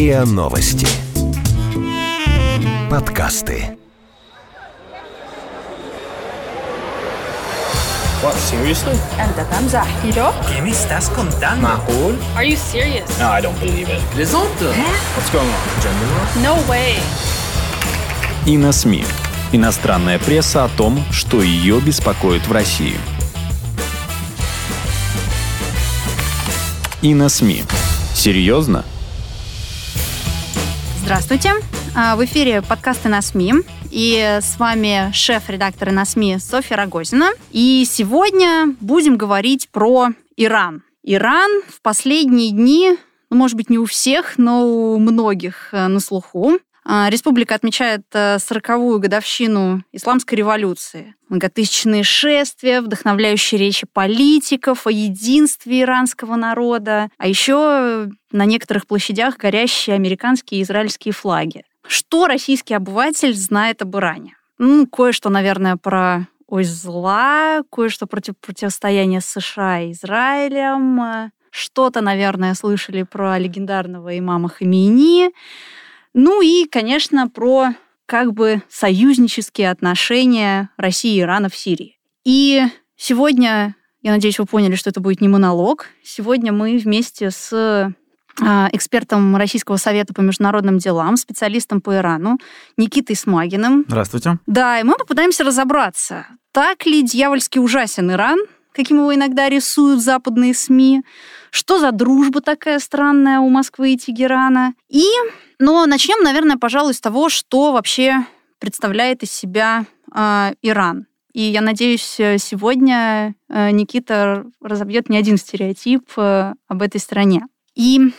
РИА Новости. Подкасты. What, seriously? أنت تمزح كيلو؟ ¿Qué me estás contando? معقول? Are you serious? No, I don't believe it. Plaisante. What's going on? Gender war? No way. И на СМИ. Иностранная пресса о том, что ее беспокоит в России. И на СМИ. Серьезно? Здравствуйте. А, В эфире подкасты на СМИ. И с вами шеф-редактор на СМИ Софья Рогозина. И сегодня будем говорить про Иран. Иран в последние дни, ну, может быть, не у всех, но у многих э, на слуху. А, Республика отмечает э, 40-ю годовщину Исламской революции. Многотысячные шествия, вдохновляющие речи политиков о единстве иранского народа, а еще на некоторых площадях горящие американские и израильские флаги. Что российский обыватель знает об Иране? Ну, кое-что, наверное, про ось зла, кое-что против противостояния США и Израилем, э, что-то, наверное, слышали про легендарного имама Хамини, ну и, конечно, про как бы союзнические отношения России и Ирана в Сирии. И сегодня, я надеюсь, вы поняли, что это будет не монолог. Сегодня мы вместе с а, экспертом Российского совета по международным делам, специалистом по Ирану Никитой Смагиным. Здравствуйте. Да, и мы попытаемся разобраться, так ли дьявольски ужасен Иран, каким его иногда рисуют западные СМИ, что за дружба такая странная у Москвы и Тегерана. И, но начнем, наверное, пожалуй, с того, что вообще представляет из себя э, Иран. И я надеюсь, сегодня э, Никита разобьет не один стереотип э, об этой стране. И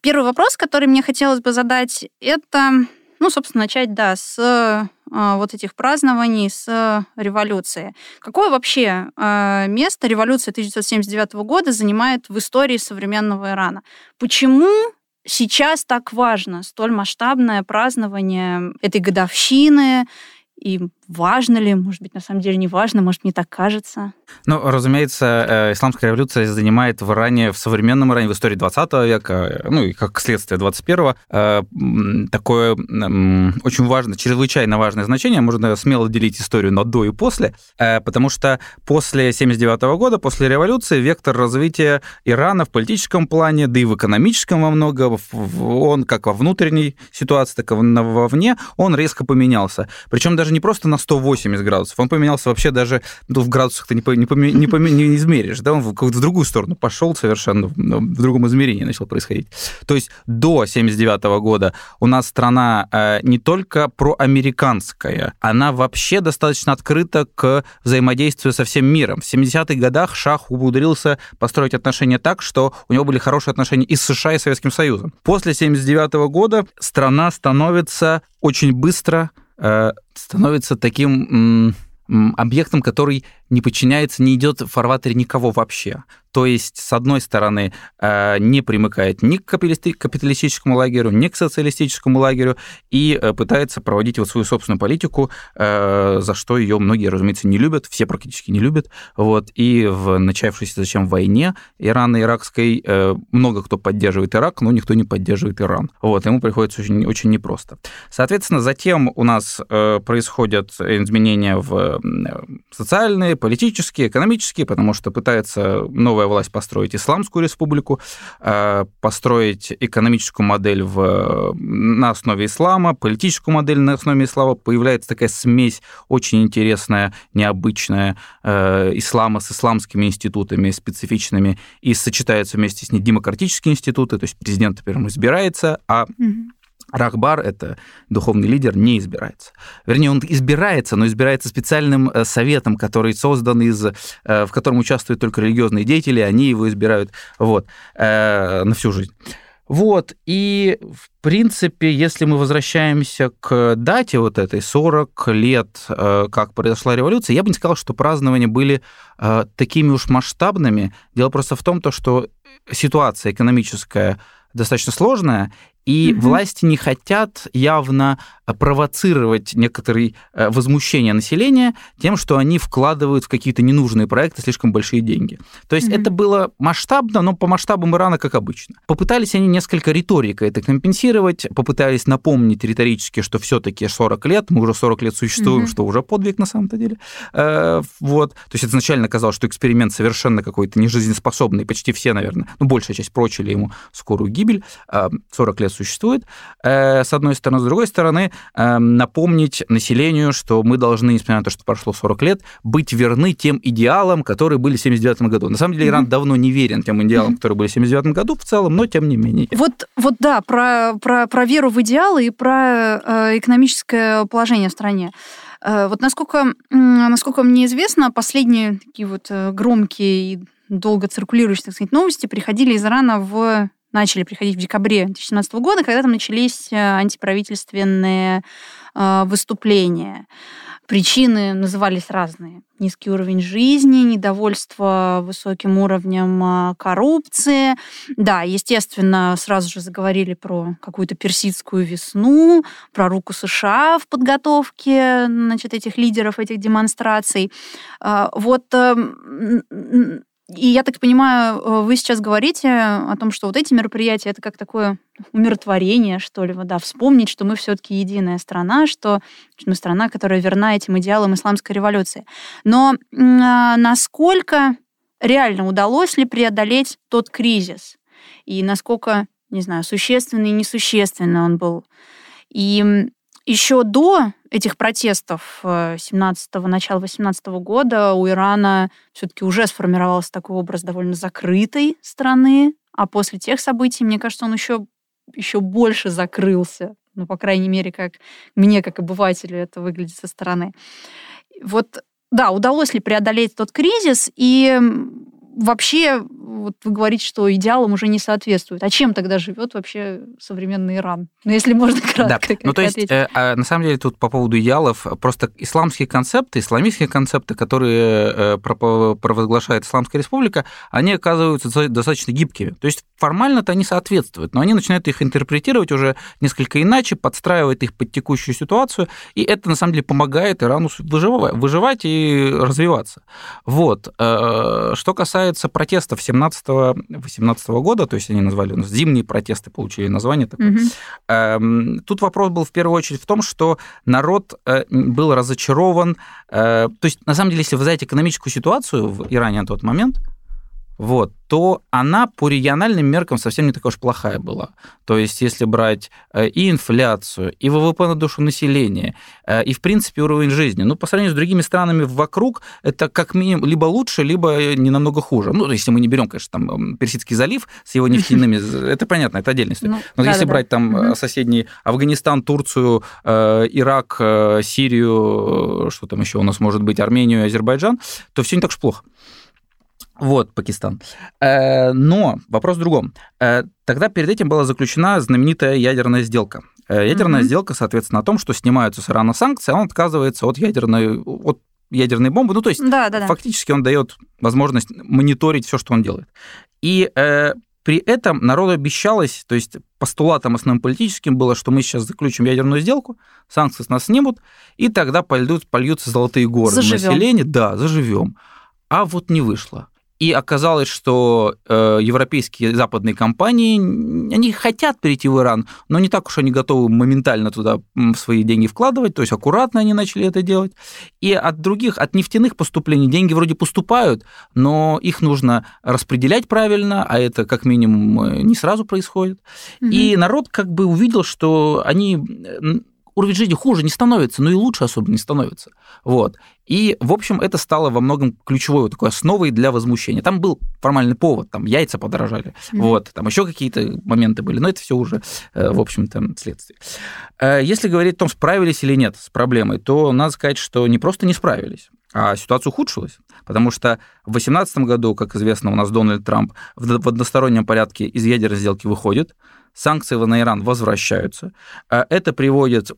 первый вопрос, который мне хотелось бы задать, это, ну, собственно, начать, да, с э, вот этих празднований, с революции. Какое вообще э, место революция 1979 года занимает в истории современного Ирана? Почему сейчас так важно столь масштабное празднование этой годовщины? И важно ли, может быть, на самом деле не важно, может, мне так кажется? Ну, разумеется, э, исламская революция занимает в Иране, в современном Иране, в истории 20 века, э, ну и как следствие 21-го, э, такое очень важное, чрезвычайно важное значение. Можно смело делить историю на до и после, потому что после 79 года, после революции, вектор развития Ирана в политическом плане, да и в экономическом во много, он как во внутренней ситуации, так и вовне, он резко поменялся. Причем даже не просто на 180 градусов, он поменялся вообще даже ну, в градусах ты не, по, не, не, не измеришь, да, он в, в другую сторону пошел совершенно, в другом измерении начал происходить. То есть до 79 года у нас страна э, не только проамериканская, она вообще достаточно открыта к взаимодействию со всем миром. В 70-х годах Шах умудрился построить отношения так, что у него были хорошие отношения и с США, и с Советским Союзом. После 79 года страна становится очень быстро становится таким объектом, который не подчиняется, не идет в фарватере никого вообще. То есть, с одной стороны, э, не примыкает ни к капиталистическому лагерю, ни к социалистическому лагерю и э, пытается проводить вот свою собственную политику, э, за что ее многие, разумеется, не любят, все практически не любят. Вот. И в начавшейся зачем войне Ирано-Иракской много кто поддерживает Ирак, но никто не поддерживает Иран. Вот. Ему приходится очень, очень непросто. Соответственно, затем у нас происходят изменения в социальные, политические, экономические, потому что пытается новая власть построить исламскую республику, э, построить экономическую модель в, на основе ислама, политическую модель на основе ислама. Появляется такая смесь очень интересная, необычная э, ислама с исламскими институтами специфичными, и сочетаются вместе с ней демократические институты, то есть президент, например, избирается, а Рахбар, это духовный лидер, не избирается. Вернее, он избирается, но избирается специальным э, советом, который создан из, э, в котором участвуют только религиозные деятели, они его избирают вот, э, на всю жизнь. Вот, и в принципе, если мы возвращаемся к дате вот этой, 40 лет, как произошла революция, я бы не сказал, что празднования были такими уж масштабными. Дело просто в том, то, что ситуация экономическая достаточно сложная, и угу. власти не хотят явно провоцировать некоторые возмущение населения тем, что они вкладывают в какие-то ненужные проекты слишком большие деньги. То есть mm-hmm. это было масштабно, но по масштабам Ирана, как обычно. Попытались они несколько риторикой это компенсировать, попытались напомнить риторически, что все-таки 40 лет, мы уже 40 лет существуем, mm-hmm. что уже подвиг на самом-то деле. Э, вот. То есть изначально казалось, что эксперимент совершенно какой-то нежизнеспособный, почти все, наверное, ну, большая часть прочили ему скорую гибель, 40 лет существует, э, с одной стороны. С другой стороны, э, напомнить населению, что мы должны, несмотря на то, что прошло 40 лет, быть верны тем идеалам, которые были в 79 году. На самом деле Иран mm-hmm. давно не верен тем идеалам, которые были в 79 году в целом, но тем не менее. Вот, вот да, про, про, про веру в идеалы и про э, экономическое положение в стране. Э, вот насколько, насколько мне известно, последние такие вот э, громкие и долго циркулирующие, так сказать, новости приходили из Ирана в начали приходить в декабре 2017 года, когда там начались э, антиправительственные выступления. Причины назывались разные. Низкий уровень жизни, недовольство высоким уровнем а, коррупции. Да, естественно, сразу же заговорили про какую-то персидскую весну, про руку США в подготовке значит, этих лидеров, этих демонстраций. Вот и я так понимаю, э, вы сейчас говорите о том, что вот эти мероприятия это как такое умиротворение, что ли, да, вспомнить, что мы все-таки единая страна, что мы страна, которая верна этим идеалам исламской революции. Но а, насколько реально удалось ли преодолеть тот кризис? И насколько, не знаю, существенный и несущественный он был? И еще до этих протестов 17-го, э, начала 18 -го года у Ирана все-таки уже сформировался такой образ довольно закрытой страны, а после тех событий, мне кажется, он еще, еще больше закрылся. Ну, по крайней мере, как мне, как обывателю, это выглядит со стороны. Вот, да, удалось ли преодолеть тот кризис, и вообще, вот вы говорите, что идеалам уже не соответствует. А чем тогда живет вообще современный Иран? Ну, если можно кратко. Да. Ну, то есть, э, а, на самом деле, тут по поводу идеалов, просто исламские концепты, исламистские концепты, которые э, провозглашает Исламская республика, они оказываются достаточно гибкими. То есть, формально-то они соответствуют, но они начинают их интерпретировать уже несколько иначе, подстраивают их под текущую ситуацию, и это, на самом деле, помогает Ирану выживать, и развиваться. Вот. Э, что касается протестов 17-18 года, то есть они назвали, у нас зимние протесты получили название такое, угу. тут вопрос был в первую очередь в том, что народ э, был разочарован. Э, то есть, на самом деле, если вы знаете экономическую ситуацию в Иране на тот момент, вот, то она по региональным меркам совсем не такая уж плохая была. То есть, если брать э, и инфляцию, и ВВП на душу населения, э, и, в принципе, уровень жизни, ну, по сравнению с другими странами вокруг, это как минимум либо лучше, либо не намного хуже. Ну, если мы не берем, конечно, там Персидский залив с его нефтяными, это понятно, это отдельная история. Ну, Но если брать там соседний Афганистан, Турцию, э, Ирак, Сирию, что там еще у нас может быть, Армению, Азербайджан, то все не так уж плохо. Вот, Пакистан. Э, но вопрос в другом. Э, тогда перед этим была заключена знаменитая ядерная сделка. Э, ядерная mm-hmm. сделка, соответственно, о том, что снимаются с Ирана санкции, а он отказывается от ядерной, от ядерной бомбы. Ну, то есть да, да, да. фактически он дает возможность мониторить все, что он делает. И э, при этом народу обещалось, то есть постулатом основным политическим было, что мы сейчас заключим ядерную сделку, санкции с нас снимут, и тогда польют, польются золотые горы заживем. населения. Да, заживем. А вот не вышло. И оказалось, что э, европейские западные компании, они хотят перейти в Иран, но не так уж они готовы моментально туда свои деньги вкладывать, то есть аккуратно они начали это делать. И от других, от нефтяных поступлений деньги вроде поступают, но их нужно распределять правильно, а это как минимум э, не сразу происходит. Угу. И народ как бы увидел, что они уровень жизни хуже не становится, но и лучше особо не становится. Вот. И, в общем, это стало во многом ключевой такой основой для возмущения. Там был формальный повод, там яйца подорожали, mm-hmm. вот, там еще какие-то моменты были, но это все уже, э, в общем-то, следствие. Э, если говорить о том, справились или нет с проблемой, то надо сказать, что не просто не справились, а ситуация ухудшилась, потому что в 2018 году, как известно, у нас Дональд Трамп в одностороннем порядке из ядерной сделки выходит, санкции на Иран возвращаются. Э, это приводит,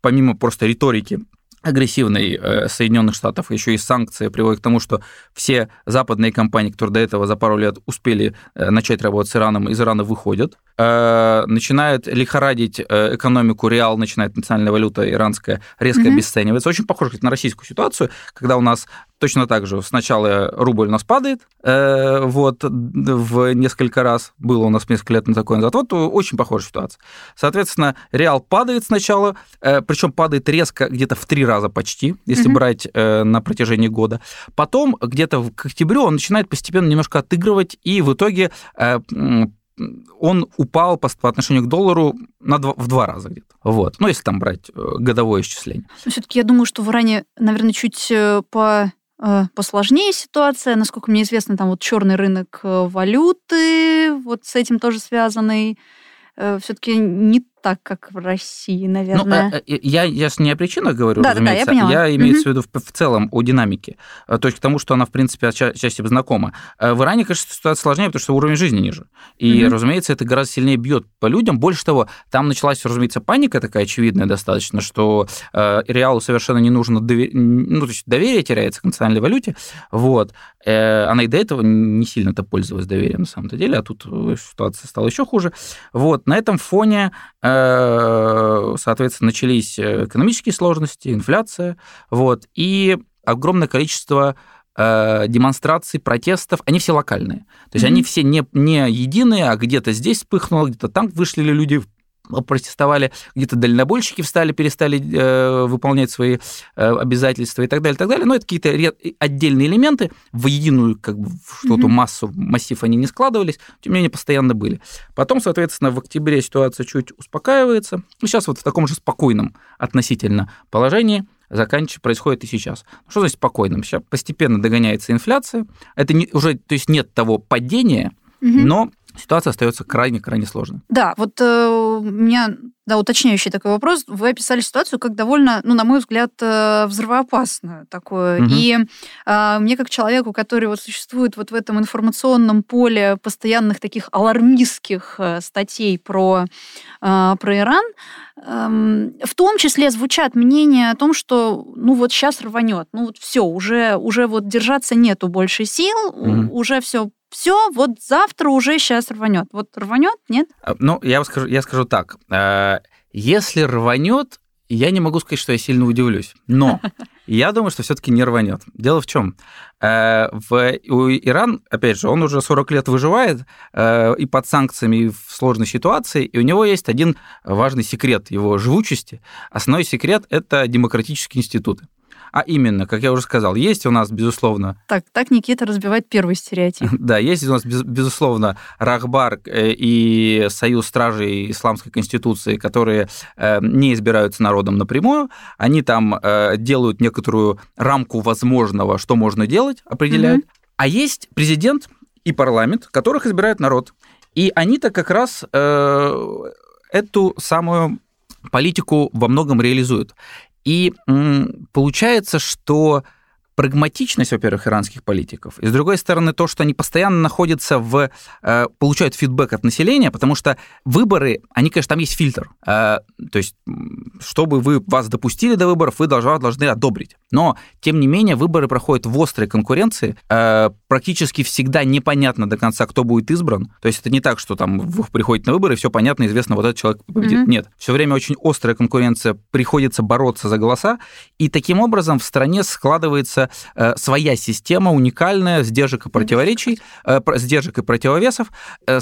помимо просто риторики, агрессивной э, Соединенных Штатов, еще и санкции приводят к тому, что все западные компании, которые до этого за пару лет успели э, начать работать с Ираном, из Ирана выходят, начинает лихорадить экономику, реал начинает национальная валюта иранская резко mm-hmm. обесцениваться. Очень похоже на российскую ситуацию, когда у нас точно так же сначала рубль у нас падает, вот, в несколько раз, было у нас несколько лет на такой назад, вот очень похожая ситуация. Соответственно, реал падает сначала, причем падает резко где-то в три раза почти, если mm-hmm. брать э, на протяжении года. Потом где-то к октябрю он начинает постепенно немножко отыгрывать, и в итоге э, он упал по, по отношению к доллару на два, в два раза где-то. Вот. Ну, если там брать э, годовое исчисление. Все-таки я думаю, что в Иране, наверное, чуть э, по э, посложнее ситуация. Насколько мне известно, там вот черный рынок валюты, вот с этим тоже связанный. Все-таки не так, как в России, наверное. Ну, я, я не о причинах говорю, да, разумеется. Да, да, я, поняла. я имею в виду в, в целом о динамике. То есть к тому, что она, в принципе, отчасти знакома. В Иране, конечно, ситуация сложнее, потому что уровень жизни ниже. И, угу. разумеется, это гораздо сильнее бьет по людям. Больше того, там началась, разумеется, паника такая очевидная достаточно, что э, реалу совершенно не нужно довер... ну, то есть доверие теряется к национальной валюте. Вот. Э, она и до этого не сильно-то пользовалась доверием на самом деле, а тут ситуация стала еще хуже. Вот. На этом фоне Э, соответственно, начались э, экономические сложности, инфляция, вот, и огромное количество э, демонстраций, протестов, они все локальные. То есть mm-hmm. они все не, не единые, а где-то здесь вспыхнуло, где-то там вышли люди протестовали, где-то дальнобойщики встали, перестали э, выполнять свои э, обязательства и так далее, и так далее. Но это какие-то отдельные элементы, в единую как бы что-то mm-hmm. массу, массив они не складывались, тем не менее постоянно были. Потом, соответственно, в октябре ситуация чуть успокаивается. И сейчас вот в таком же спокойном относительно положении заканчивается, происходит и сейчас. Что значит спокойным? Сейчас постепенно догоняется инфляция. Это не, уже, то есть нет того падения, mm-hmm. но ситуация остается крайне-крайне сложной. Да, вот э, у меня да, уточняющий такой вопрос. Вы описали ситуацию как довольно, ну, на мой взгляд, э, взрывоопасную такую. Угу. И э, мне как человеку, который вот существует вот в этом информационном поле постоянных таких алармистских э, статей про, э, про Иран, эм, в том числе звучат мнения о том, что ну вот сейчас рванет, ну вот все, уже, уже вот держаться нету больше сил, mm уже все все, вот завтра уже сейчас рванет. Вот рванет, нет? А, ну, я скажу, я скажу так. Э, если рванет, я не могу сказать, что я сильно удивлюсь. Но я думаю, что все-таки не рванет. Дело в чем? Э, в, у Иран, опять же, он уже 40 лет выживает э, и под санкциями, и в сложной ситуации, и у него есть один важный секрет его живучести. Основной секрет – это демократические институты. А именно, как я уже сказал, есть у нас, безусловно... Так, так Никита разбивает первый стереотип. Да, есть у нас, безусловно, Рахбар э, и Союз Стражей Исламской Конституции, которые э, не избираются народом напрямую. Они там э, делают некоторую рамку возможного, что можно делать, определяют. А есть президент и парламент, которых избирает народ. И они-то как раз эту самую политику во многом реализуют. И получается, что прагматичность, во-первых, иранских политиков, и, с другой стороны, то, что они постоянно находятся в... Э, получают фидбэк от населения, потому что выборы, они, конечно, там есть фильтр. Э, то есть, чтобы вы вас допустили до выборов, вы должны, должны одобрить. Но, тем не менее, выборы проходят в острой конкуренции. Э, практически всегда непонятно до конца, кто будет избран. То есть, это не так, что там вы приходите на выборы, и все понятно, известно, вот этот человек победит. Mm-hmm. Нет. Все время очень острая конкуренция, приходится бороться за голоса, и таким образом в стране складывается Э, своя система уникальная, сдержек и противоречий, э, сдержек и противовесов, э,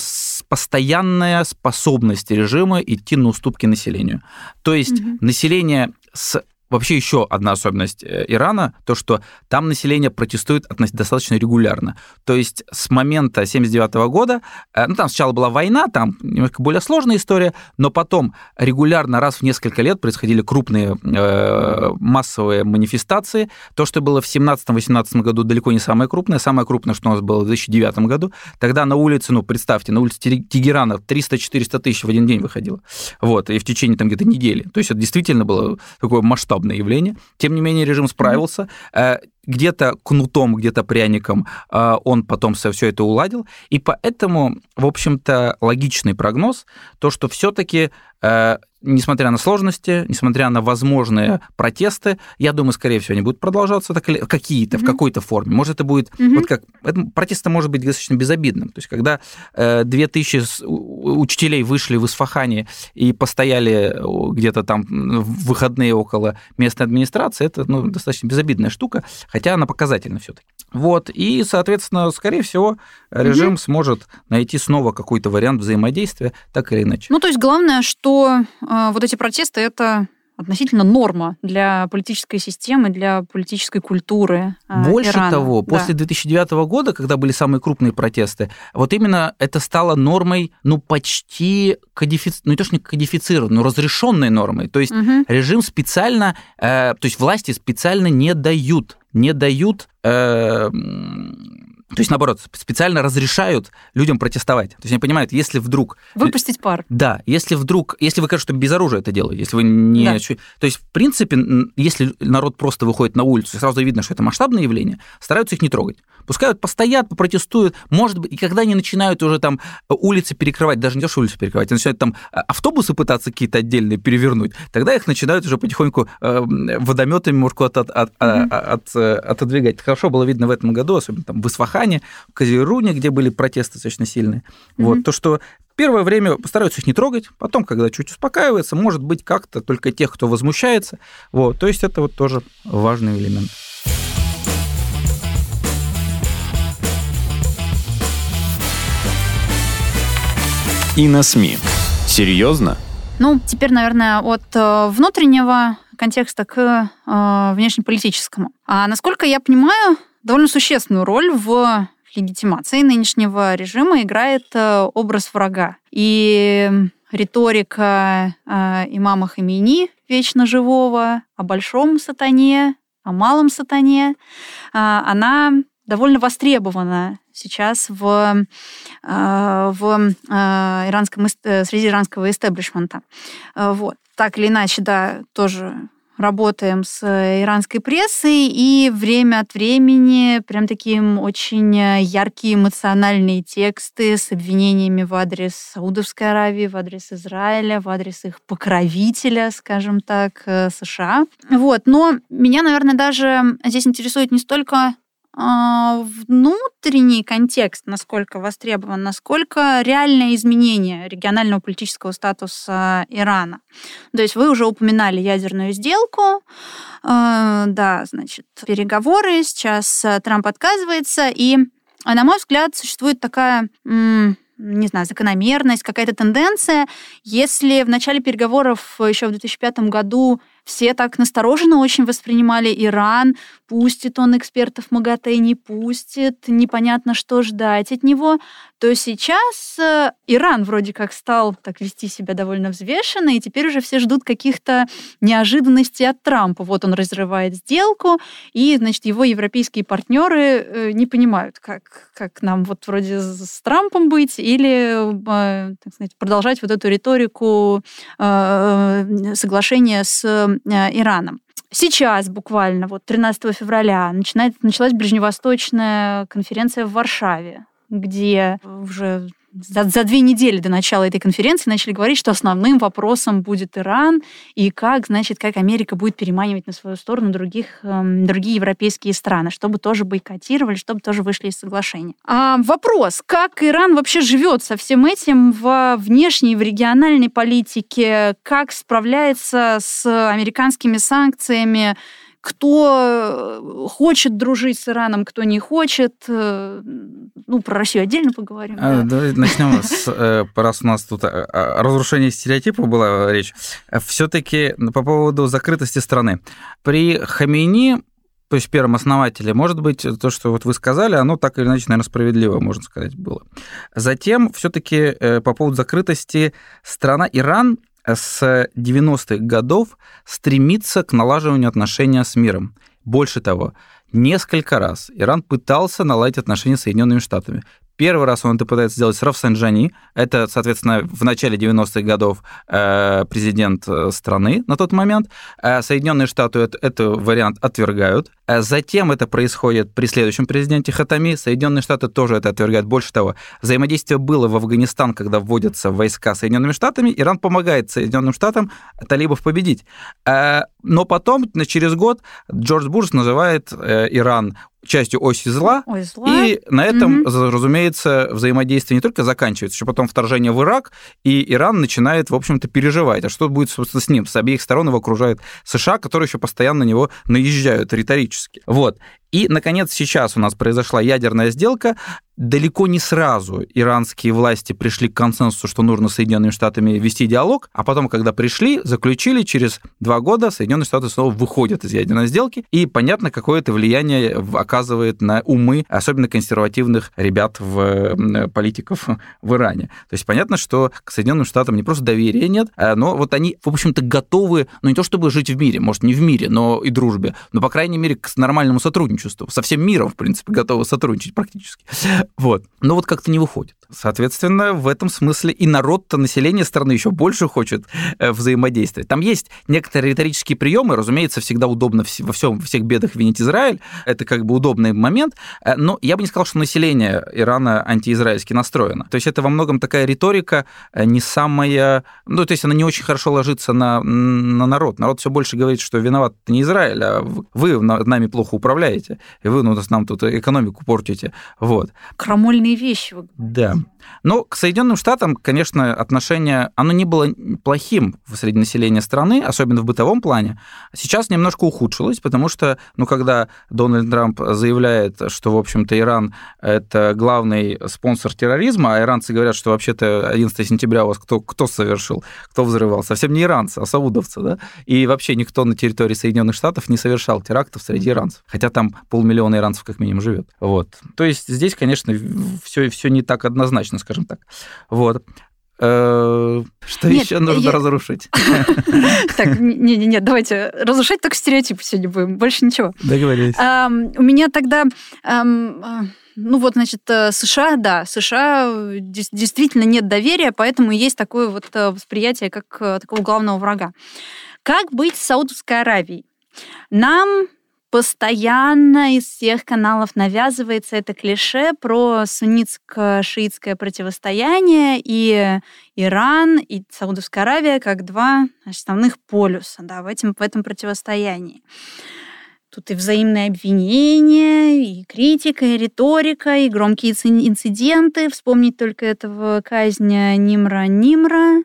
постоянная способность режима идти на уступки населению. То есть угу. население с Вообще еще одна особенность э, Ирана, то, что там население протестует достаточно регулярно. То есть с момента 79 года, э, ну там сначала была война, там немножко более сложная история, но потом регулярно раз в несколько лет происходили крупные э, массовые манифестации. То, что было в 17-18 году, далеко не самое крупное. Самое крупное, что у нас было в 2009 году. Тогда на улице, ну представьте, на улице Тегерана 300-400 тысяч в один день выходило. Вот, и в течение там где-то недели. То есть это действительно было такое масштабное масштабное явление. Тем не менее, режим справился. Mm-hmm. где-то кнутом, где-то пряником э, он потом все, все это уладил. И поэтому, в общем-то, логичный прогноз, то, что все-таки э, несмотря на сложности, несмотря на возможные протесты, я думаю, скорее всего, они будут продолжаться так или какие-то, mm-hmm. в какой-то форме. Может, это будет, mm-hmm. вот как, это, протест может быть достаточно безобидным. То есть, когда э, 2000 учителей вышли в Исфахане и постояли где-то там в выходные около местной администрации, это ну, достаточно безобидная штука, хотя она показательна все-таки. Вот, и, соответственно, скорее всего, режим mm-hmm. сможет найти снова какой-то вариант взаимодействия, так или иначе. Ну, то есть, главное, что э, вот эти протесты это относительно норма для политической системы, для политической культуры. Э, Больше Ирана. того, да. после 2009 года, когда были самые крупные протесты, вот именно это стало нормой, ну, почти кодифицированной, ну, не то, что не кодифицированной, но разрешенной нормой. То есть угу. режим специально, э, то есть власти специально не дают, не дают э, то есть, наоборот, специально разрешают людям протестовать. То есть они понимают, если вдруг... Выпустить пар. Да, если вдруг... Если вы, кажется, что без оружия это делаете, если вы не... Да. То есть, в принципе, если народ просто выходит на улицу, сразу видно, что это масштабное явление, стараются их не трогать. Пускай вот постоят, попротестуют, может быть, и когда они начинают уже там улицы перекрывать, даже не то, что улицы перекрывать, они начинают там а, автобусы пытаться какие-то отдельные перевернуть, тогда их начинают уже потихоньку э, водометами, может, от, от, от, mm-hmm. от, э, отодвигать. Хорошо было видно в этом году, особенно там в Исфахане, в Казируне, где были протесты достаточно сильные. Mm-hmm. Вот, то, что Первое время постараются их не трогать, потом, когда чуть успокаивается, может быть, как-то только тех, кто возмущается. Вот, то есть это вот тоже важный элемент. и на СМИ. Серьезно? Ну, теперь, наверное, от э, внутреннего контекста к э, внешнеполитическому. А насколько я понимаю, довольно существенную роль в легитимации нынешнего режима играет э, образ врага. И риторика э, имама Хамини, вечно живого, о большом сатане, о малом сатане, э, она довольно востребована сейчас в, э, в иранском, среди иранского истеблишмента. Вот. Так или иначе, да, тоже работаем с иранской прессой, и время от времени прям такие очень яркие эмоциональные тексты с обвинениями в адрес Саудовской Аравии, в адрес Израиля, в адрес их покровителя, скажем так, США. Вот. Но меня, наверное, даже здесь интересует не столько внутренний контекст, насколько востребован, насколько реальное изменение регионального политического статуса Ирана. То есть вы уже упоминали ядерную сделку, а, да, значит, переговоры, сейчас Трамп отказывается, и, на мой взгляд, существует такая не знаю, закономерность, какая-то тенденция. Если в начале переговоров еще в 2005 году все так настороженно очень воспринимали Иран. Пустит он экспертов МАГАТЭ, не пустит, непонятно, что ждать от него. То сейчас э, Иран вроде как стал так вести себя довольно взвешенно, и теперь уже все ждут каких-то неожиданностей от Трампа. Вот он разрывает сделку, и, значит, его европейские партнеры э, не понимают, как, как нам вот вроде с Трампом быть, или, э, так сказать, продолжать вот эту риторику соглашения с Э, Ираном. Сейчас буквально, вот 13 февраля, начинает, началась ближневосточная конференция в Варшаве, где уже за, за две недели до начала этой конференции начали говорить, что основным вопросом будет Иран и как, значит, как Америка будет переманивать на свою сторону других, эм, другие европейские страны, чтобы тоже бойкотировали, чтобы тоже вышли из соглашения. А вопрос, как Иран вообще живет со всем этим в внешней, в региональной политике, как справляется с американскими санкциями, кто э, хочет дружить с Ираном, кто не хочет. Э, ну, про Россию отдельно поговорим. А, да. Давай начнем с, э, раз у нас тут о разрушении стереотипов была речь. Все-таки по поводу закрытости страны. При Хамейни то есть первом основателе, может быть, то, что вот вы сказали, оно так или иначе, наверное, справедливо, можно сказать, было. Затем все-таки по поводу закрытости страна Иран с 90-х годов стремится к налаживанию отношения с миром. Больше того, несколько раз Иран пытался наладить отношения с Соединенными Штатами. Первый раз он это пытается сделать с Рафсанджани. Это, соответственно, в начале 90-х годов э, президент э, страны на тот момент. Э, Соединенные Штаты этот, вариант отвергают. Затем это происходит при следующем президенте Хатами. Соединенные Штаты тоже это отвергают. Больше того, взаимодействие было в Афганистан, когда вводятся войска Соединенными Штатами. Иран помогает Соединенным Штатам талибов победить. Но потом, через год, Джордж Буш называет Иран частью оси зла, Ой, зла. и на этом, угу. разумеется, взаимодействие не только заканчивается, еще потом вторжение в Ирак, и Иран начинает, в общем-то, переживать, а что будет, собственно, с ним? С обеих сторон его окружает США, которые еще постоянно на него наезжают риторически. Вот. И, наконец, сейчас у нас произошла ядерная сделка. Далеко не сразу иранские власти пришли к консенсусу, что нужно с Соединенными Штатами вести диалог, а потом, когда пришли, заключили, через два года Соединенные Штаты снова выходят из ядерной сделки, и понятно, какое это влияние оказывает на умы, особенно консервативных ребят, в, политиков в Иране. То есть понятно, что к Соединенным Штатам не просто доверия нет, а, но вот они, в общем-то, готовы, ну не то чтобы жить в мире, может, не в мире, но и дружбе, но, по крайней мере, к нормальному сотрудничеству сотрудничеству. Со всем миром, в принципе, готовы сотрудничать практически. Вот. Но вот как-то не выходит. Соответственно, в этом смысле и народ-то, население страны еще больше хочет э, взаимодействовать. Там есть некоторые риторические приемы, разумеется, всегда удобно во всем, во всех бедах винить Израиль. Это как бы удобный момент. Э, но я бы не сказал, что население Ирана антиизраильски настроено. То есть это во многом такая риторика э, не самая... Ну, то есть она не очень хорошо ложится на, на народ. Народ все больше говорит, что виноват не Израиль, а вы нами плохо управляете и вы ну, нам тут экономику портите. Вот. Крамольные вещи. Да. Но к Соединенным Штатам, конечно, отношение, оно не было плохим среди населения страны, особенно в бытовом плане. Сейчас немножко ухудшилось, потому что, ну, когда Дональд Трамп заявляет, что, в общем-то, Иран – это главный спонсор терроризма, а иранцы говорят, что вообще-то 11 сентября у вас кто, кто совершил, кто взрывал? Совсем не иранцы, а саудовцы, да? И вообще никто на территории Соединенных Штатов не совершал терактов среди иранцев. Хотя там полмиллиона иранцев как минимум живет. Вот. То есть здесь, конечно, все, все не так однозначно, скажем так. Вот. Э, что Нет, еще нужно я... разрушить? Так, не-не-не, давайте разрушать только стереотипы сегодня будем, больше ничего. Договорились. У меня тогда ну вот, значит, э, США, да, США действительно нет доверия, поэтому есть такое вот э, восприятие как такого главного врага. Как быть с Саудовской Аравией? Нам постоянно из всех каналов навязывается это клише про суннитско-шиитское противостояние и Иран, и Саудовская Аравия как два основных полюса да, в, этом, в этом противостоянии. Тут и взаимные обвинения, и критика, и риторика, и громкие инциденты. Вспомнить только этого казня Нимра Нимра,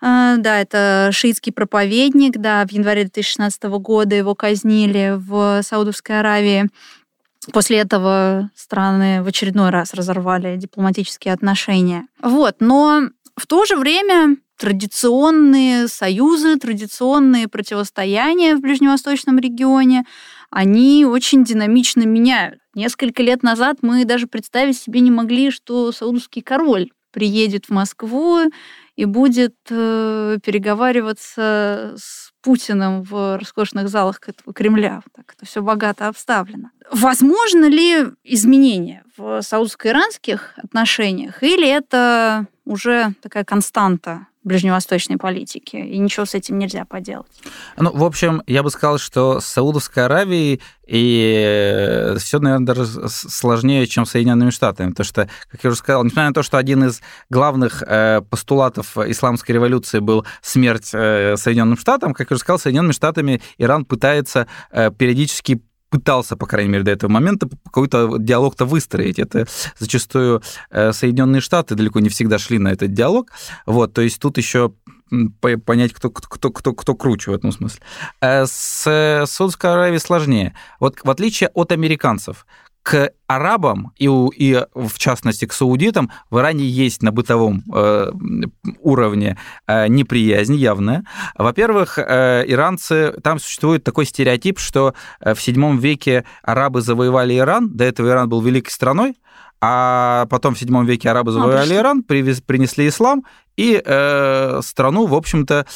да, это шиитский проповедник, да, в январе 2016 года его казнили в Саудовской Аравии. После этого страны в очередной раз разорвали дипломатические отношения. Вот, но в то же время традиционные союзы, традиционные противостояния в ближневосточном регионе, они очень динамично меняют. Несколько лет назад мы даже представить себе не могли, что саудовский король приедет в Москву и будет э, переговариваться с Путиным в роскошных залах Кремля. Так это все богато обставлено. Возможно ли изменения в саудско-иранских отношениях, или это уже такая константа ближневосточной политики, и ничего с этим нельзя поделать. Ну, в общем, я бы сказал, что с Саудовской Аравией и все, наверное, даже сложнее, чем с Соединенными Штатами, потому что, как я уже сказал, несмотря на то, что один из главных э, постулатов исламской революции был смерть э, Соединенным Штатам, как я уже сказал, Соединенными Штатами Иран пытается э, периодически пытался, по крайней мере, до этого момента какой-то диалог-то выстроить. Это зачастую э, Соединенные Штаты далеко не всегда шли на этот диалог. Вот, то есть тут еще понять, кто, кто, кто, кто круче в этом смысле. Э, с Саудовской Аравией сложнее. Вот в отличие от американцев, к арабам и, и в частности к саудитам в Иране есть на бытовом э, уровне э, неприязнь явная. Во-первых, э, иранцы, там существует такой стереотип, что э, в VII веке арабы завоевали Иран, до этого Иран был великой страной, а потом в VII веке арабы а, завоевали а, Иран, привез, принесли ислам, и э, страну, в общем-то,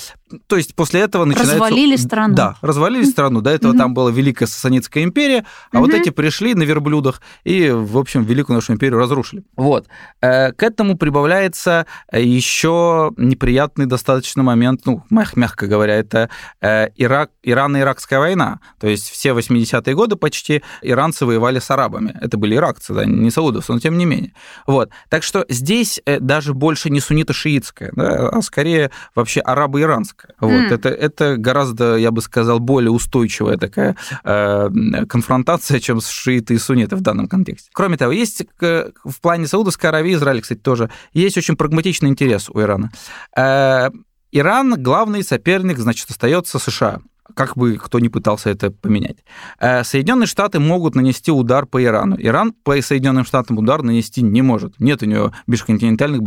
то есть после этого начинается... Развалили страну. Да, развалили страну. До этого там была Великая Сасанидская империя, а вот эти пришли на верблюдах и, в общем, Великую нашу империю разрушили. Вот. Э, к этому прибавляется еще неприятный достаточно момент, ну, мягко говоря, это э, Ирак, Ирано-Иракская война. То есть все 80-е годы почти иранцы воевали с арабами. Это были иракцы, да, не саудовцы, но тем не менее. Вот. Так что здесь э, даже больше не суннито-шиитская, да, а скорее вообще арабо-иранская. Вот, mm. это, это гораздо, я бы сказал, более устойчивая такая э, конфронтация, чем с шииты и сунниты в данном контексте. Кроме того, есть в плане Саудовской Аравии, Израиля, кстати, тоже, есть очень прагматичный интерес у Ирана. Э, Иран главный соперник, значит, остается США как бы кто ни пытался это поменять. Э, Соединенные Штаты могут нанести удар по Ирану. Иран по Соединенным Штатам удар нанести не может. Нет у него межконтинентальных,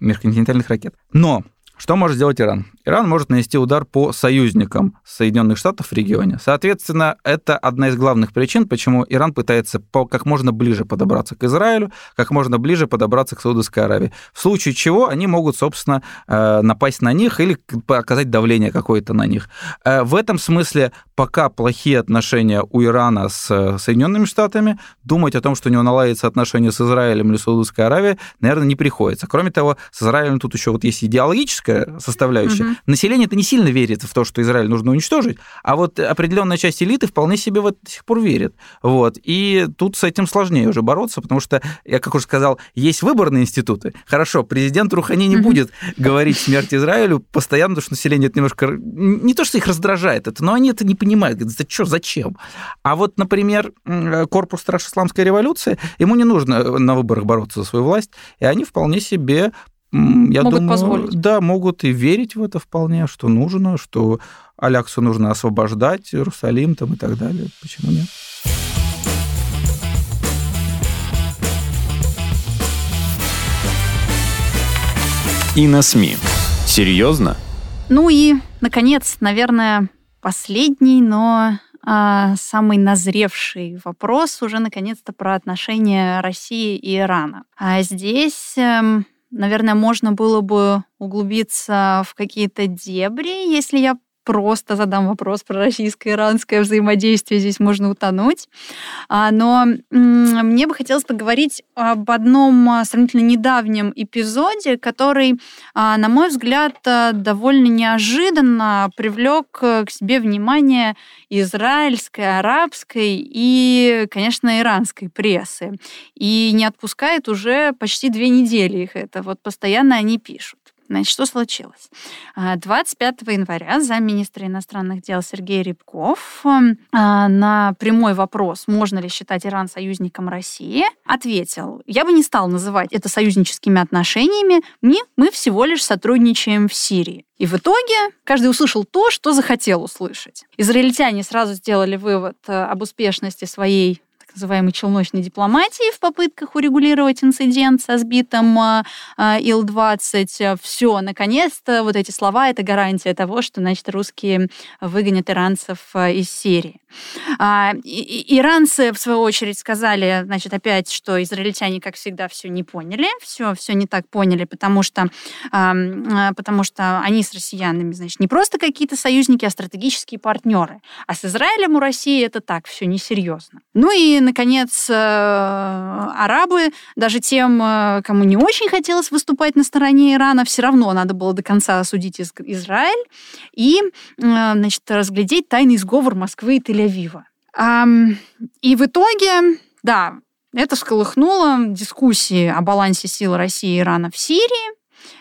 межконтинентальных ракет. Но что может сделать Иран? Иран может нанести удар по союзникам Соединенных Штатов в регионе. Соответственно, это одна из главных причин, почему Иран пытается по, как можно ближе подобраться к Израилю, как можно ближе подобраться к Саудовской Аравии. В случае чего они могут, собственно, э, напасть на них или оказать давление какое-то на них. Э, в этом смысле, пока плохие отношения у Ирана с э, Соединенными Штатами, думать о том, что у него наладятся отношения с Израилем или Саудовской Аравией, наверное, не приходится. Кроме того, с Израилем тут еще вот есть идеологическая политическая составляющая. Угу. Население это не сильно верит в то, что Израиль нужно уничтожить, а вот определенная часть элиты вполне себе в это до сих пор верит. Вот. И тут с этим сложнее уже бороться, потому что, я как уже сказал, есть выборные институты. Хорошо, президент Рухани не угу. будет говорить смерть Израилю постоянно, потому что население это немножко... Не то, что их раздражает это, но они это не понимают. Говорят, да что, зачем? А вот, например, корпус Страж Исламской революции, ему не нужно на выборах бороться за свою власть, и они вполне себе я могут думаю, позволить. Да, могут и верить в это вполне, что нужно, что Аляксу нужно освобождать, Иерусалим там и так далее. Почему нет? И на СМИ. Серьезно? Ну и, наконец, наверное, последний, но а, самый назревший вопрос уже наконец-то про отношения России и Ирана. А здесь эм, Наверное, можно было бы углубиться в какие-то дебри, если я просто задам вопрос про российско-иранское взаимодействие, здесь можно утонуть. А, но мне бы хотелось поговорить об одном а, сравнительно недавнем эпизоде, который, а, на мой взгляд, довольно неожиданно привлек к себе внимание израильской, арабской и, конечно, иранской прессы. И не отпускает уже почти две недели их это. Вот постоянно они пишут. Значит, что случилось? 25 а, января замминистра иностранных дел Сергей Рябков эм, а, на прямой вопрос, можно ли считать Иран союзником России, ответил, я бы не стал называть это союзническими отношениями, мы, мы всего лишь сотрудничаем в Сирии. И в итоге каждый услышал то, что захотел услышать. Израильтяне сразу сделали вывод э, об успешности своей называемой челночной дипломатии в попытках урегулировать инцидент со сбитым а, а, Ил-20. Все, наконец-то, вот эти слова — это гарантия того, что, значит, русские выгонят иранцев а, из Сирии. Иранцы, в свою очередь, сказали, значит, опять, что израильтяне, как всегда, все не поняли, все, все не так поняли, потому что, потому что они с россиянами, значит, не просто какие-то союзники, а стратегические партнеры. А с Израилем у России это так, все несерьезно. Ну и наконец, э, арабы, даже тем, э, кому не очень хотелось выступать на стороне Ирана, все равно надо было до конца осудить Израиль и, э, значит, разглядеть тайный сговор Москвы и Тель-Авива. И в итоге, да, это всколыхнуло дискуссии о балансе сил России и Ирана в Сирии.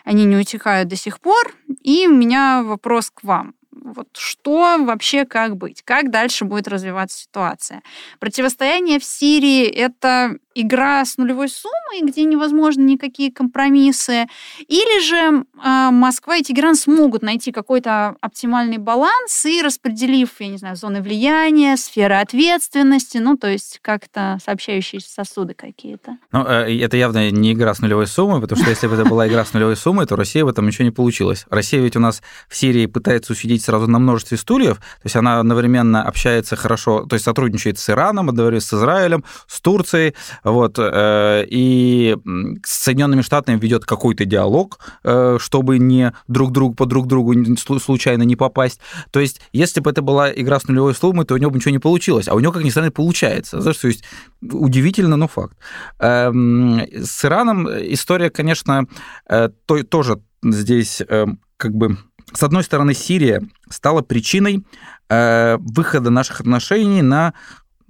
Они не утихают до сих пор. И у меня вопрос к вам вот что вообще как быть, как дальше будет развиваться ситуация. Противостояние в Сирии — это игра с нулевой суммой, где невозможны никакие компромиссы, или же э, Москва и Тегеран смогут найти какой-то оптимальный баланс и распределив, я не знаю, зоны влияния, сферы ответственности, ну, то есть как-то сообщающиеся сосуды какие-то. Ну, э, это явно не игра с нулевой суммой, потому что если бы это была игра с нулевой суммой, то Россия в этом ничего не получилось. Россия ведь у нас в Сирии пытается усидеть сразу на множестве стульев, то есть она одновременно общается хорошо, то есть сотрудничает с Ираном, одновременно с Израилем, с Турцией, Вот, э, и с Соединенными Штатами ведет какой-то диалог, э, чтобы не друг друг по друг другу случайно не попасть. То есть, если бы это была игра с нулевой суммой, то у него бы ничего не получилось. А у него, как ни странно, получается. Знаешь, то есть удивительно, но факт. Эм, с Ираном история, конечно, э, тоже здесь как бы с одной стороны, Сирия стала причиной выхода наших отношений на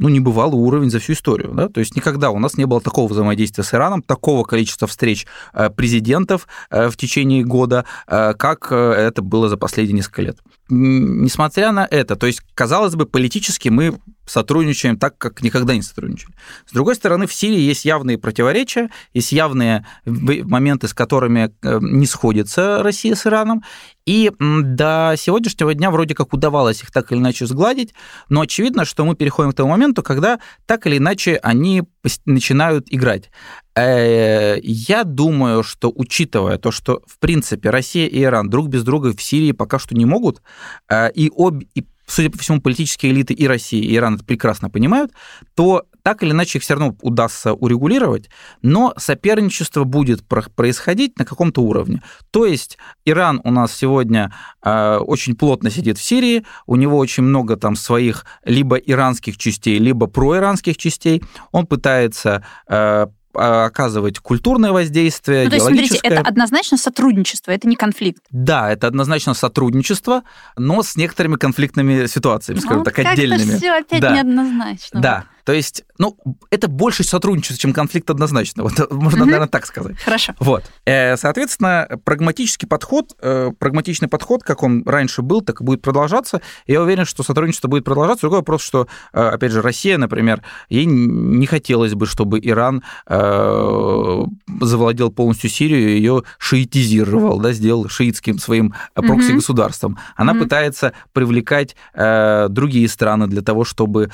ну, небывалый уровень за всю историю. Да? То есть никогда у нас не было такого взаимодействия с Ираном, такого количества встреч э, президентов э, в течение года, э, как это было за последние несколько лет. Несмотря на это, то есть, казалось бы, политически мы сотрудничаем так, как никогда не сотрудничали. С другой стороны, в Сирии есть явные противоречия, есть явные моменты, с которыми не сходится Россия с Ираном, и до сегодняшнего дня вроде как удавалось их так или иначе сгладить, но очевидно, что мы переходим к тому моменту, когда так или иначе они начинают играть. Э, я думаю, что учитывая то, что в принципе Россия и Иран друг без друга в Сирии пока что не могут, э, и обе и судя по всему, политические элиты и России, и Иран это прекрасно понимают, то так или иначе их все равно удастся урегулировать, но соперничество будет происходить на каком-то уровне. То есть Иран у нас сегодня э, очень плотно сидит в Сирии, у него очень много там своих либо иранских частей, либо проиранских частей, он пытается э, оказывать культурное воздействие, ну, то есть, смотрите, это однозначно сотрудничество, это не конфликт. Да, это однозначно сотрудничество, но с некоторыми конфликтными ситуациями, скажем ну, так, отдельными. все опять да. неоднозначно. Да, то есть, ну, это больше сотрудничество, чем конфликт однозначно. Вот, можно, угу. наверное, так сказать. Хорошо. Вот. Э, соответственно, прагматический подход, э, прагматичный подход, как он раньше был, так и будет продолжаться. Я уверен, что сотрудничество будет продолжаться. Другой вопрос, что, э, опять же, Россия, например, ей не хотелось бы, чтобы Иран завладел полностью Сирию, ее шиитизировал, да, сделал шиитским своим прокси-государством. Она угу. пытается привлекать другие страны для того, чтобы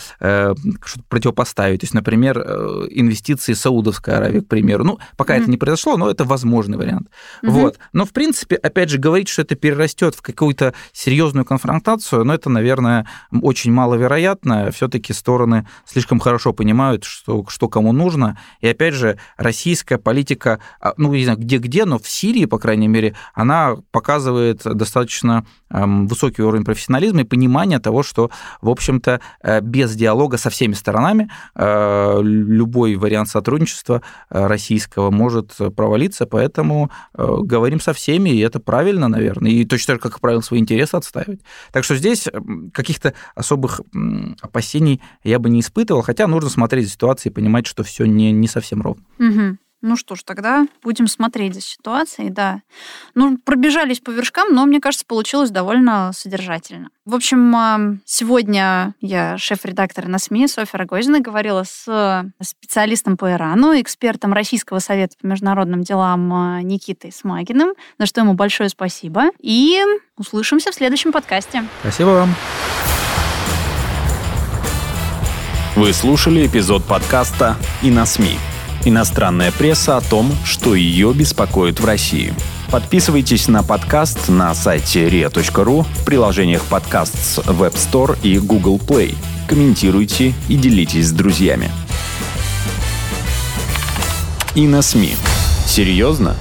противопоставить. То есть, например, э, инвестиции Саудовской Аравии, к примеру. Ну, пока mm-hmm. это не произошло, но это возможный вариант. Mm-hmm. Вот. Но, в принципе, опять же, говорить, что это перерастет в какую-то серьезную конфронтацию, ну, это, наверное, очень маловероятно. Все-таки стороны слишком хорошо понимают, что, что кому нужно. И, опять же, российская политика, а, ну, не знаю, где-где, но в Сирии, по крайней мере, она показывает достаточно высокий уровень профессионализма и понимания того, что, в общем-то, э, без диалога со всеми сторонами э, любой вариант сотрудничества э, российского может провалиться, поэтому говорим со всеми, и это правильно, наверное, и точно так же, как правило, свои интересы отстаивать. Так что здесь каких-то особых опасений я бы не испытывал, хотя нужно смотреть за ситуацией и понимать, что все не, не совсем ровно. Угу. Ну что ж, тогда будем смотреть за ситуацией, да. Ну, пробежались по вершкам, но, мне кажется, получилось довольно содержательно. В общем, сегодня я шеф-редактор на СМИ Софья Рогозина говорила с специалистом по Ирану, экспертом Российского совета по международным делам а, Никитой Смагиным, за что ему большое спасибо. И услышимся в следующем подкасте. Спасибо вам. Вы слушали эпизод подкаста «И на СМИ» Иностранная пресса о том, что ее беспокоит в России. Подписывайтесь на подкаст на сайте ria.ru в приложениях подкаст с Web Store и Google Play. Комментируйте и делитесь с друзьями. И на СМИ. Серьезно?